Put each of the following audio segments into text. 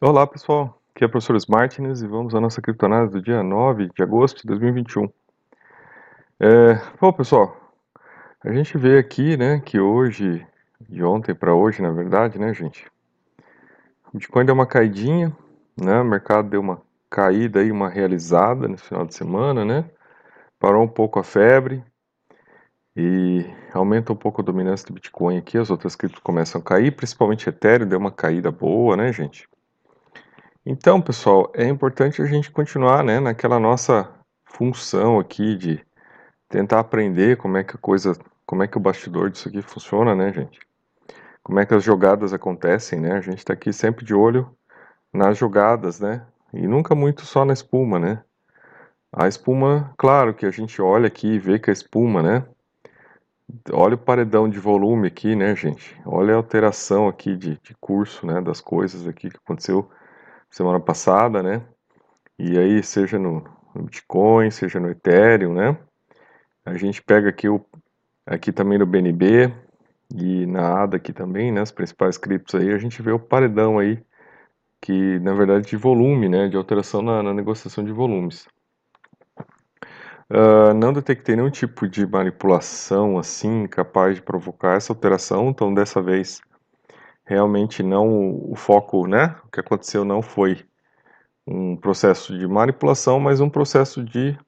Olá pessoal, aqui é o professor Martins e vamos à nossa criptonada do dia 9 de agosto de 2021. É, bom pessoal, a gente vê aqui né, que hoje, de ontem para hoje na verdade, né gente, o Bitcoin deu uma caidinha, né, o mercado deu uma caída aí, uma realizada no final de semana, né, parou um pouco a febre e aumenta um pouco a dominância do Bitcoin aqui, as outras criptos começam a cair, principalmente Ethereum deu uma caída boa, né gente, então, pessoal, é importante a gente continuar né, naquela nossa função aqui de tentar aprender como é que a coisa, como é que o bastidor disso aqui funciona, né, gente? Como é que as jogadas acontecem, né? A gente está aqui sempre de olho nas jogadas, né? E nunca muito só na espuma, né? A espuma, claro que a gente olha aqui e vê que a espuma, né? Olha o paredão de volume aqui, né, gente? Olha a alteração aqui de, de curso, né, das coisas aqui que aconteceu semana passada, né? E aí, seja no, Bitcoin, seja no Ethereum, né? A gente pega aqui, o, aqui também no BNB e na ADA aqui também, né? As principais criptos aí, a gente vê o paredão aí, que na verdade de volume, né? De alteração na, na negociação de volumes. Uh, não detectei nenhum tipo de manipulação assim capaz de provocar essa alteração, então dessa vez realmente não o foco, né? O que aconteceu não foi um processo de manipulação, mas um processo de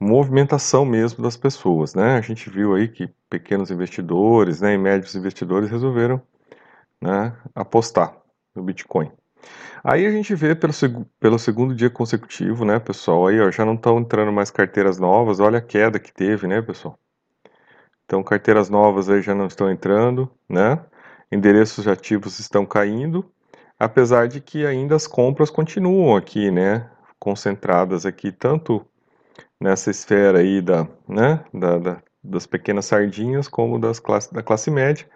movimentação mesmo das pessoas, né? A gente viu aí que pequenos investidores, né, e médios investidores resolveram, né, apostar no Bitcoin. Aí a gente vê pelo, seg pelo segundo dia consecutivo, né, pessoal, aí ó, já não estão entrando mais carteiras novas, olha a queda que teve, né, pessoal? Então carteiras novas aí já não estão entrando, né? Endereços ativos estão caindo, apesar de que ainda as compras continuam aqui, né, concentradas aqui tanto nessa esfera aí da, né, da, da, das pequenas sardinhas como das classe, da classe média,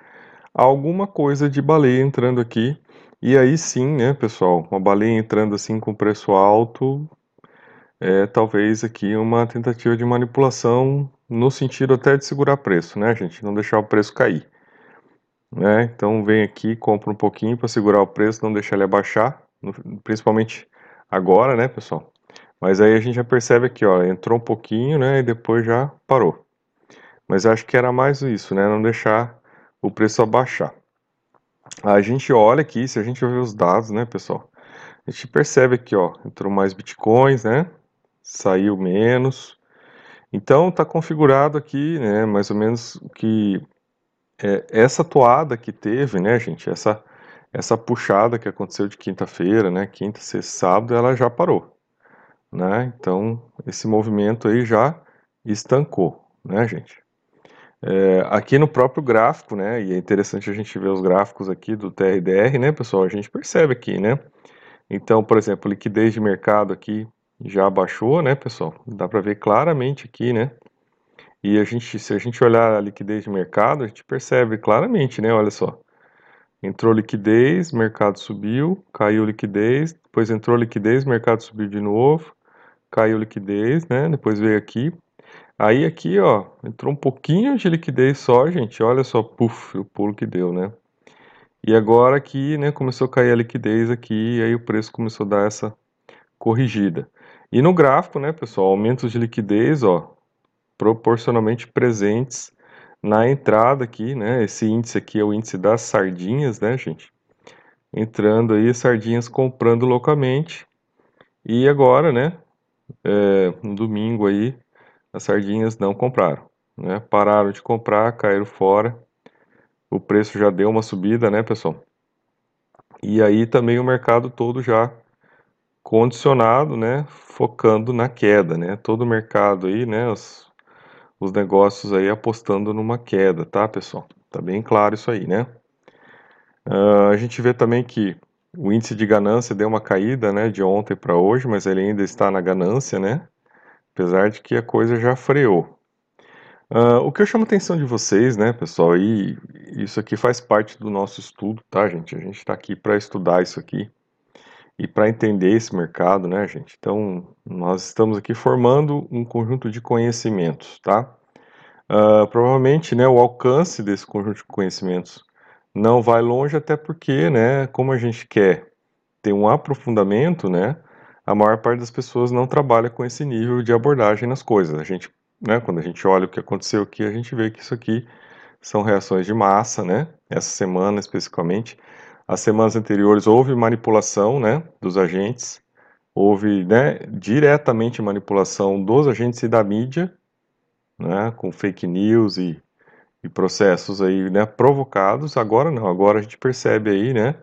alguma coisa de baleia entrando aqui, e aí sim, né, pessoal, uma baleia entrando assim com preço alto, é talvez aqui uma tentativa de manipulação no sentido até de segurar preço, né, gente, não deixar o preço cair né? Então vem aqui, compra um pouquinho para segurar o preço, não deixar ele abaixar, principalmente agora, né, pessoal? Mas aí a gente já percebe aqui, ó, entrou um pouquinho, né, e depois já parou. Mas acho que era mais isso, né, não deixar o preço abaixar. A gente olha aqui, se a gente ver os dados, né, pessoal? A gente percebe aqui, ó, entrou mais bitcoins, né? Saiu menos. Então tá configurado aqui, né, mais ou menos o que é, essa toada que teve, né, gente, essa, essa puxada que aconteceu de quinta-feira, né, quinta, sexta, sábado, ela já parou, né, então esse movimento aí já estancou, né, gente. É, aqui no próprio gráfico, né, e é interessante a gente ver os gráficos aqui do TRDR, né, pessoal, a gente percebe aqui, né, então, por exemplo, liquidez de mercado aqui já baixou, né, pessoal, dá para ver claramente aqui, né, e a gente, se a gente olhar a liquidez de mercado, a gente percebe claramente, né? Olha só. Entrou liquidez, mercado subiu, caiu liquidez, depois entrou liquidez, mercado subiu de novo, caiu liquidez, né? Depois veio aqui. Aí aqui, ó, entrou um pouquinho de liquidez só, gente. Olha só, puf, o pulo que deu, né? E agora aqui, né, começou a cair a liquidez aqui, e aí o preço começou a dar essa corrigida. E no gráfico, né, pessoal, aumentos de liquidez, ó, proporcionalmente presentes na entrada aqui, né? Esse índice aqui é o índice das sardinhas, né, gente? Entrando aí, sardinhas comprando loucamente. E agora, né? É, no domingo aí, as sardinhas não compraram, né? Pararam de comprar, caíram fora. O preço já deu uma subida, né, pessoal? E aí também o mercado todo já condicionado, né, focando na queda, né? Todo o mercado aí, né, os os negócios aí apostando numa queda, tá, pessoal? Tá bem claro isso aí, né? Uh, a gente vê também que o índice de ganância deu uma caída, né, de ontem para hoje, mas ele ainda está na ganância, né? Apesar de que a coisa já freou. Uh, o que eu chamo a atenção de vocês, né, pessoal, e isso aqui faz parte do nosso estudo, tá, gente? A gente está aqui para estudar isso aqui e para entender esse mercado, né, gente? Então, nós estamos aqui formando um conjunto de conhecimentos, tá? Uh, provavelmente, né, o alcance desse conjunto de conhecimentos não vai longe, até porque, né, como a gente quer ter um aprofundamento, né, a maior parte das pessoas não trabalha com esse nível de abordagem nas coisas. A gente, né, quando a gente olha o que aconteceu aqui, a gente vê que isso aqui são reações de massa, né? Essa semana especificamente, as semanas anteriores houve manipulação, né, dos agentes, houve, né, diretamente manipulação dos agentes e da mídia, né, com fake news e, e processos aí, né, provocados. Agora não, agora a gente percebe aí, né,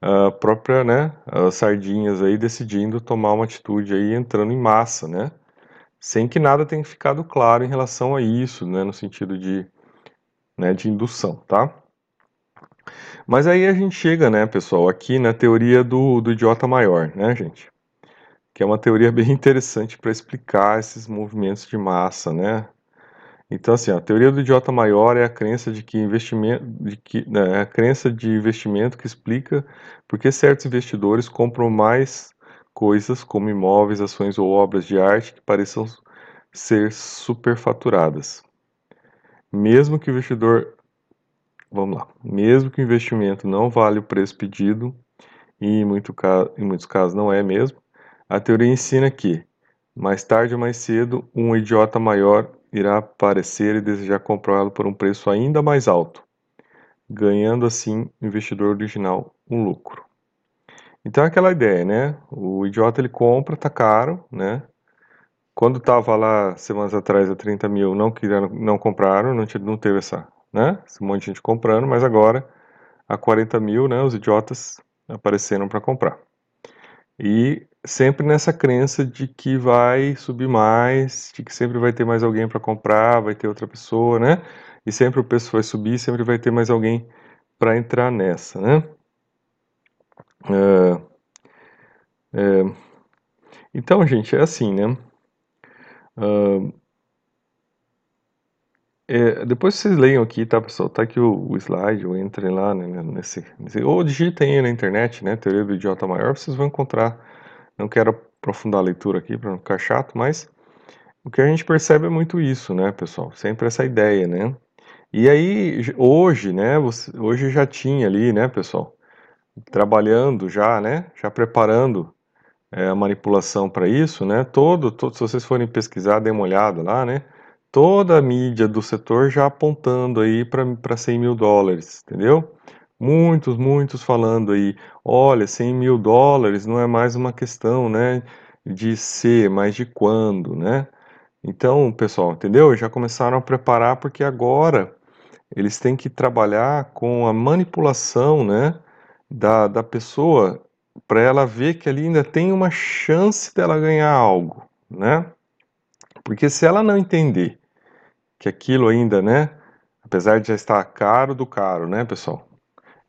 a própria, né, as sardinhas aí decidindo tomar uma atitude aí entrando em massa, né, sem que nada tenha ficado claro em relação a isso, né, no sentido de, né, de indução, tá? Mas aí a gente chega, né, pessoal, aqui na teoria do, do idiota maior, né, gente? Que é uma teoria bem interessante para explicar esses movimentos de massa, né? Então, assim, a teoria do idiota maior é a crença de que investimento, de que, né, é a crença de investimento que explica por que certos investidores compram mais coisas como imóveis, ações ou obras de arte que pareçam ser superfaturadas. Mesmo que o investidor, vamos lá, mesmo que o investimento não vale o preço pedido, e em, muito, em muitos casos não é mesmo, a teoria ensina que, mais tarde ou mais cedo, um idiota maior irá aparecer e desejar comprá-lo por um preço ainda mais alto, ganhando assim o investidor original um lucro. Então é aquela ideia, né? O idiota ele compra, tá caro, né? Quando estava lá semanas atrás a 30 mil, não quiseram, não compraram, não, não teve essa, né? Esse monte de gente comprando, mas agora a 40 mil, né? Os idiotas apareceram para comprar. E sempre nessa crença de que vai subir mais, de que sempre vai ter mais alguém para comprar, vai ter outra pessoa, né? E sempre o preço vai subir, sempre vai ter mais alguém para entrar nessa, né? É, é, então, gente, é assim, né? Uh, é, depois vocês leiam aqui, tá, pessoal? Tá aqui o, o slide, ou entrem lá né, nesse, nesse, Ou digitem aí na internet, né? Teoria do idiota maior, vocês vão encontrar não quero aprofundar a leitura aqui para não ficar chato, mas o que a gente percebe é muito isso, né, pessoal? Sempre essa ideia, né? E aí, hoje, né, você, hoje já tinha ali, né, pessoal, trabalhando já, né, já preparando é, a manipulação para isso, né, todo, todo, se vocês forem pesquisar, dê uma olhada lá, né, toda a mídia do setor já apontando aí para 100 mil dólares, entendeu? Muitos, muitos falando aí, olha, 100 mil dólares não é mais uma questão, né, de ser, mas de quando, né? Então, pessoal, entendeu? Já começaram a preparar porque agora eles têm que trabalhar com a manipulação, né, da, da pessoa para ela ver que ali ainda tem uma chance dela ganhar algo, né? Porque se ela não entender que aquilo ainda, né, apesar de já estar caro do caro, né, pessoal?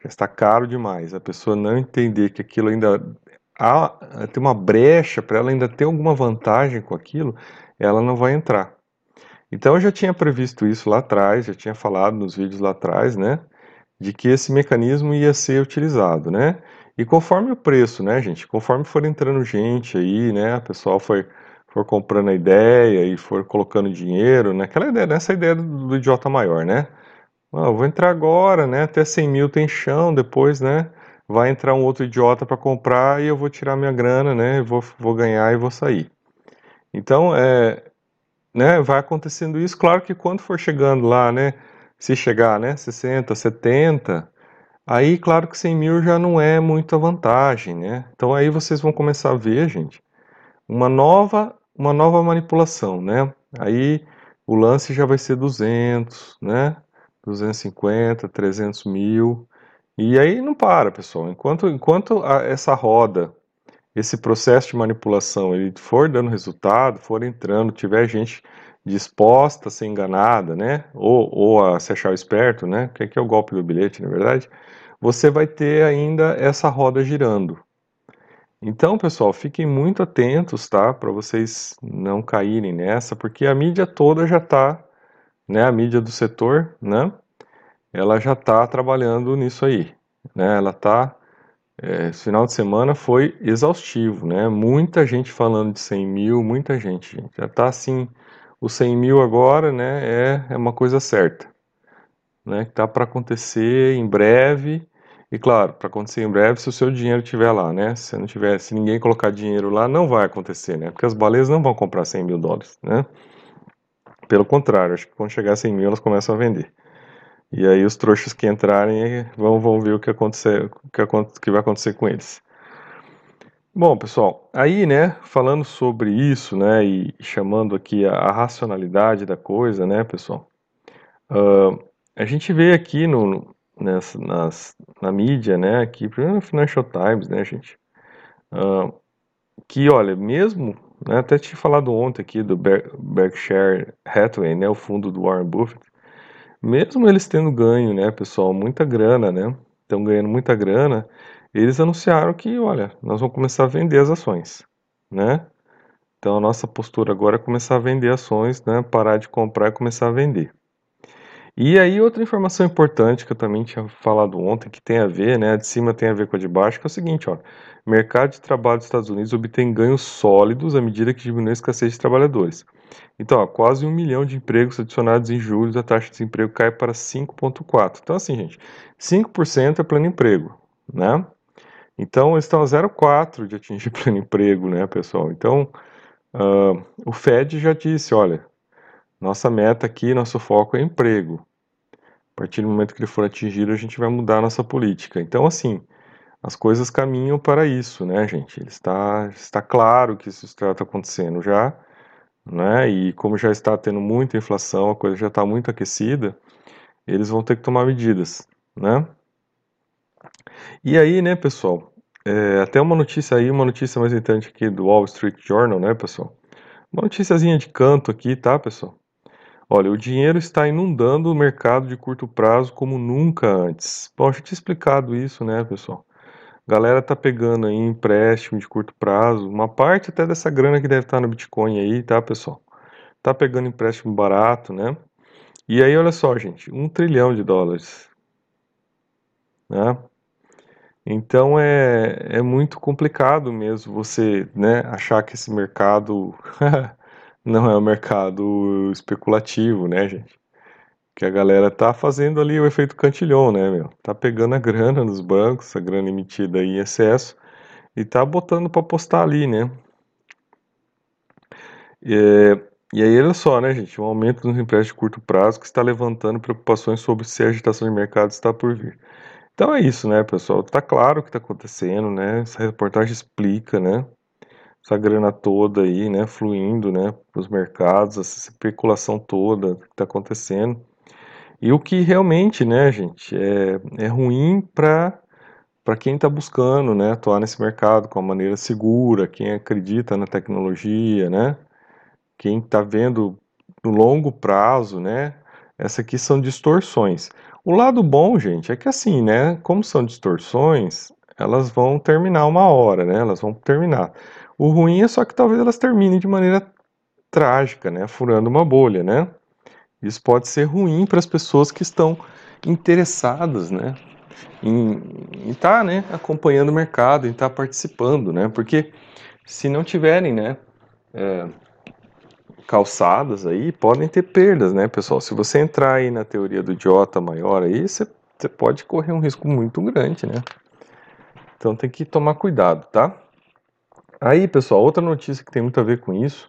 já está caro demais. A pessoa não entender que aquilo ainda há, tem uma brecha para ela ainda ter alguma vantagem com aquilo, ela não vai entrar. Então eu já tinha previsto isso lá atrás, já tinha falado nos vídeos lá atrás, né, de que esse mecanismo ia ser utilizado, né? E conforme o preço, né, gente, conforme for entrando gente aí, né, pessoal foi for comprando a ideia e for colocando dinheiro, né, ideia, nessa ideia do, do idiota maior, né? Ah, eu vou entrar agora, né? Até 100 mil tem chão, depois, né? Vai entrar um outro idiota para comprar e eu vou tirar minha grana, né? Vou, vou ganhar e vou sair. Então, é, né? Vai acontecendo isso. Claro que quando for chegando lá, né? Se chegar, né? 60, 70, aí, claro que 100 mil já não é muita vantagem, né? Então aí vocês vão começar a ver, gente, uma nova, uma nova manipulação, né? Aí o lance já vai ser 200, né? 250, 300 mil. E aí não para, pessoal. Enquanto, enquanto a, essa roda, esse processo de manipulação, ele for dando resultado, for entrando, tiver gente disposta a ser enganada, né? Ou, ou a se achar esperto, né? Que é o golpe do bilhete, na verdade. Você vai ter ainda essa roda girando. Então, pessoal, fiquem muito atentos, tá? Para vocês não caírem nessa, porque a mídia toda já está né, a mídia do setor, né, ela já está trabalhando nisso aí, né, ela está, é, esse final de semana foi exaustivo, né, muita gente falando de 100 mil, muita gente, gente. já está assim, o 100 mil agora, né, é, é uma coisa certa, né, que está para acontecer em breve, E claro, para acontecer em breve, se o seu dinheiro estiver lá, né? Se não tiver, se ninguém colocar dinheiro lá, não vai acontecer, né? Porque as baleias não vão comprar 100 mil dólares, né? Pelo contrário, acho que quando chegar a 100 mil, elas começam a vender. E aí os trouxas que entrarem vão, vão ver o que, acontecer, o que, que vai acontecer com eles. Bom, pessoal, aí, né, falando sobre isso, né, e chamando aqui a, a racionalidade da coisa, né, pessoal, uh, a gente vê aqui no, nessa, nas, na mídia, né, aqui, primeiro no Financial Times, né, gente, uh, que, olha, mesmo, né, até tinha falado ontem aqui do Berkshire Hathaway, né, o fundo do Warren Buffett, mesmo eles tendo ganho, né, pessoal, muita grana, né, estão ganhando muita grana, eles anunciaram que, olha, nós vamos começar a vender as ações, né? Então a nossa postura agora é começar a vender ações, né? Parar de comprar e começar a vender. E aí outra informação importante que eu também tinha falado ontem, que tem a ver, né? A de cima tem a ver com a de baixo, que é o seguinte, ó. Mercado de trabalho dos Estados Unidos obtém ganhos sólidos à medida que diminui a escassez de trabalhadores. Então, ó, quase um milhão de empregos adicionados em julho, a taxa de desemprego cai para 5,4%. Então, assim, gente, 5% é pleno emprego, né? Então, eles estão a 0,4 de atingir pleno emprego, né, pessoal? Então, uh, o Fed já disse, olha, nossa meta aqui, nosso foco é emprego. A partir do momento que ele for atingido, a gente vai mudar a nossa política. Então, assim, as coisas caminham para isso, né, gente? Ele está, está claro que isso está acontecendo já, né? E como já está tendo muita inflação, a coisa já está muito aquecida, eles vão ter que tomar medidas, né? E aí, né, pessoal, é, até uma notícia aí, uma notícia mais importante aqui do Wall Street Journal, né, pessoal? Uma noticiazinha de canto aqui, tá, pessoal? Olha, o dinheiro está inundando o mercado de curto prazo como nunca antes. Bom, eu já tinha explicado isso, né, pessoal? Galera tá pegando aí empréstimo de curto prazo, uma parte até dessa grana que deve estar no Bitcoin aí, tá, pessoal? Tá pegando empréstimo barato, né? E aí, olha só, gente, um trilhão de dólares, né? Então é, é muito complicado mesmo você né, achar que esse mercado não é um mercado especulativo, né, gente? Que a galera tá fazendo ali o efeito cantilhão, né, meu? Tá pegando a grana nos bancos, a grana emitida em excesso, e tá botando para apostar ali, né? É, e aí, olha só, né, gente? Um aumento nos empréstimos de curto prazo que está levantando preocupações sobre se a agitação de mercado está por vir. Então é isso, né, pessoal? Tá claro o que está acontecendo, né? Essa reportagem explica, né? Essa grana toda aí, né, fluindo, né, para os mercados, essa especulação toda que está acontecendo. E o que realmente, né, gente, é, é ruim para para quem está buscando, né, atuar nesse mercado com uma maneira segura, quem acredita na tecnologia, né, quem está vendo no longo prazo, né, essa aqui são distorções. O lado bom, gente, é que assim, né? Como são distorções, elas vão terminar uma hora, né? Elas vão terminar. O ruim é só que talvez elas terminem de maneira trágica, né? Furando uma bolha, né? Isso pode ser ruim para as pessoas que estão interessadas, né? Em estar, tá, né? Acompanhando o mercado, em estar tá participando, né? Porque se não tiverem, né? É, calçadas aí podem ter perdas, né, pessoal? Se você entrar aí na teoria do idiota maior aí, você, pode correr um risco muito grande, né? Então tem que tomar cuidado, tá? Aí, pessoal, outra notícia que tem muito a ver com isso,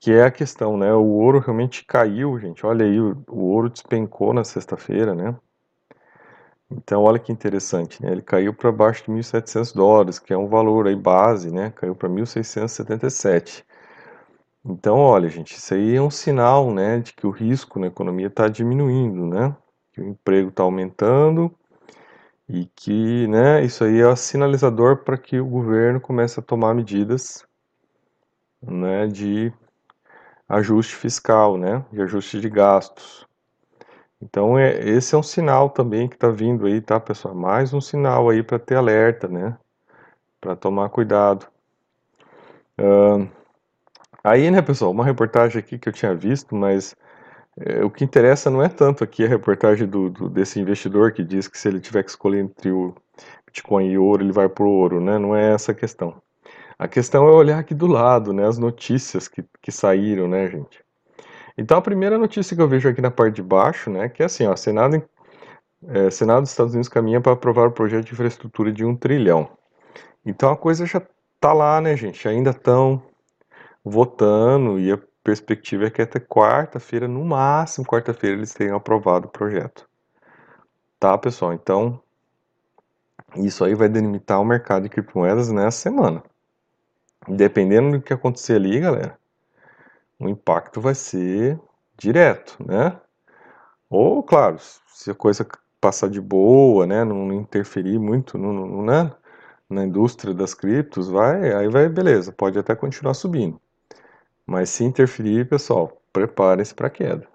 que é a questão, né? O ouro realmente caiu, gente. Olha aí, o, ouro despencou na sexta-feira, né? Então, olha que interessante, né? Ele caiu para baixo de 1.700 dólares, que é um valor aí base, né? Caiu para 1.677. Então, olha, gente, isso aí é um sinal, né, de que o risco na economia está diminuindo, né? Que o emprego está aumentando e que, né, isso aí é sinalizador para que o governo comece a tomar medidas, né, de ajuste fiscal, né, de ajuste de gastos. Então, é, esse é um sinal também que está vindo aí, tá, pessoal? Mais um sinal aí para ter alerta, né? Para tomar cuidado. Uh, Aí, né, pessoal, uma reportagem aqui que eu tinha visto, mas é, o que interessa não é tanto aqui a reportagem do, do, desse investidor que diz que se ele tiver que escolher entre o Bitcoin e o ouro, ele vai pro ouro, né? Não é essa a questão. A questão é olhar aqui do lado, né, as notícias que, que saíram, né, gente? Então, a primeira notícia que eu vejo aqui na parte de baixo, né, que é assim, ó, Senado é, Senado dos Estados Unidos caminha para aprovar o projeto de infraestrutura de um trilhão. Então a coisa já tá lá, né, gente? Ainda estão votando e perspectiva é que até quarta-feira, no máximo quarta-feira, eles tenham aprovado o projeto. Tá, pessoal? Então, isso aí vai delimitar o mercado de criptomoedas nessa semana. Dependendo do que acontecer ali, galera, o impacto vai ser direto, né? Ou, claro, se a coisa passar de boa, né, não interferir muito no, no, né, na indústria das criptos, vai, aí vai, beleza, pode até continuar subindo. Mas se interferir, pessoal, preparem-se para queda.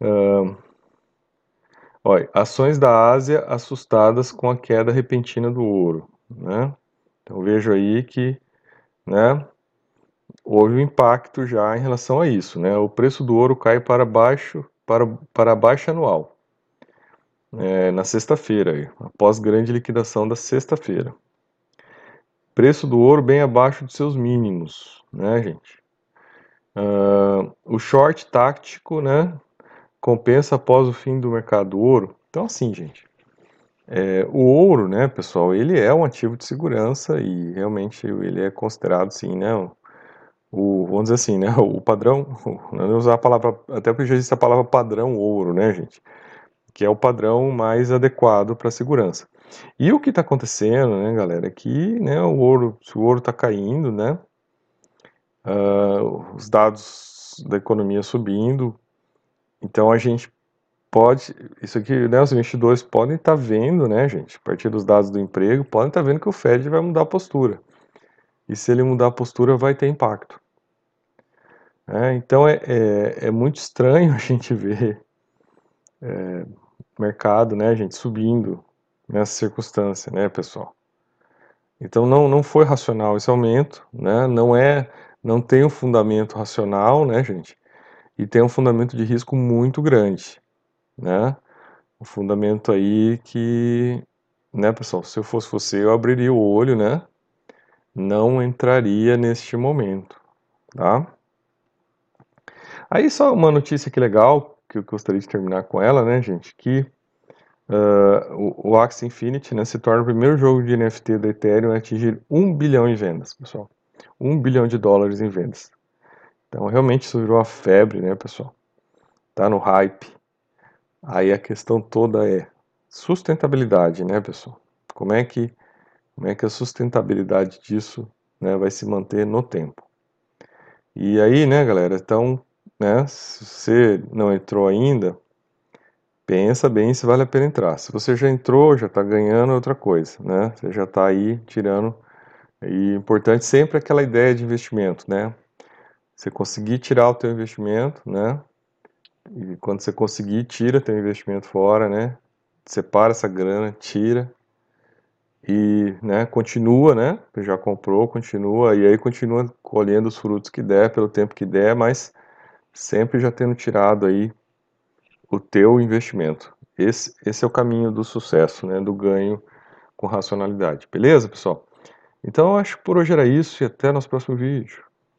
Uh, olha, ações da Ásia assustadas com a queda repentina do ouro, né? Então vejo aí que, né, houve um impacto já em relação a isso, né? O preço do ouro cai para baixo, para, para baixa anual é, na sexta-feira, após grande liquidação da sexta-feira. Preço do ouro bem abaixo dos seus mínimos, né, gente? Uh, o short tático, né, compensa após o fim do mercado do ouro. Então, assim, gente, é, o ouro, né, pessoal, ele é um ativo de segurança e realmente ele é considerado, sim, né, o, vamos dizer assim, né, o padrão, não usar a palavra, até porque já existe a palavra padrão ouro, né, gente? que é o padrão mais adequado para segurança. E o que está acontecendo, né, galera, é que né, o ouro, se o ouro está caindo, né, uh, os dados da economia subindo, então a gente pode, isso aqui, né, os investidores podem estar tá vendo, né, gente, a partir dos dados do emprego, podem estar tá vendo que o Fed vai mudar a postura. E se ele mudar a postura, vai ter impacto. É, então é, é, é, muito estranho a gente ver é, mercado, né, gente, subindo nessa circunstância, né, pessoal. Então não, não foi racional esse aumento, né, não é, não tem um fundamento racional, né, gente, e tem um fundamento de risco muito grande, né, um fundamento aí que, né, pessoal, se eu fosse você, eu abriria o olho, né, não entraria neste momento, tá? Aí só uma notícia que legal, que eu gostaria de terminar com ela, né, gente, que uh, o, o Axie Infinity né, se torna o primeiro jogo de NFT da Ethereum a atingir 1 bilhão em vendas, pessoal. 1 bilhão de dólares em vendas. Então, realmente isso virou uma febre, né, pessoal? Tá no hype. Aí a questão toda é sustentabilidade, né, pessoal? Como é que, como é que a sustentabilidade disso né, vai se manter no tempo? E aí, né, galera, então né? Se você não entrou ainda, pensa bem se vale a pena entrar. Se você já entrou, já está ganhando é outra coisa, né? Você já está aí tirando. E importante sempre aquela ideia de investimento, né? Você conseguir tirar o teu investimento, né? E quando você conseguir, tira teu investimento fora, né? Separa essa grana, tira e, né, continua, né? Já comprou, continua e aí continua colhendo os frutos que der pelo tempo que der, mas sempre já tendo tirado aí o teu investimento. Esse, esse é o caminho do sucesso, né, do ganho com racionalidade. Beleza, pessoal? Então, acho que por hoje era isso e até nosso próximo vídeo.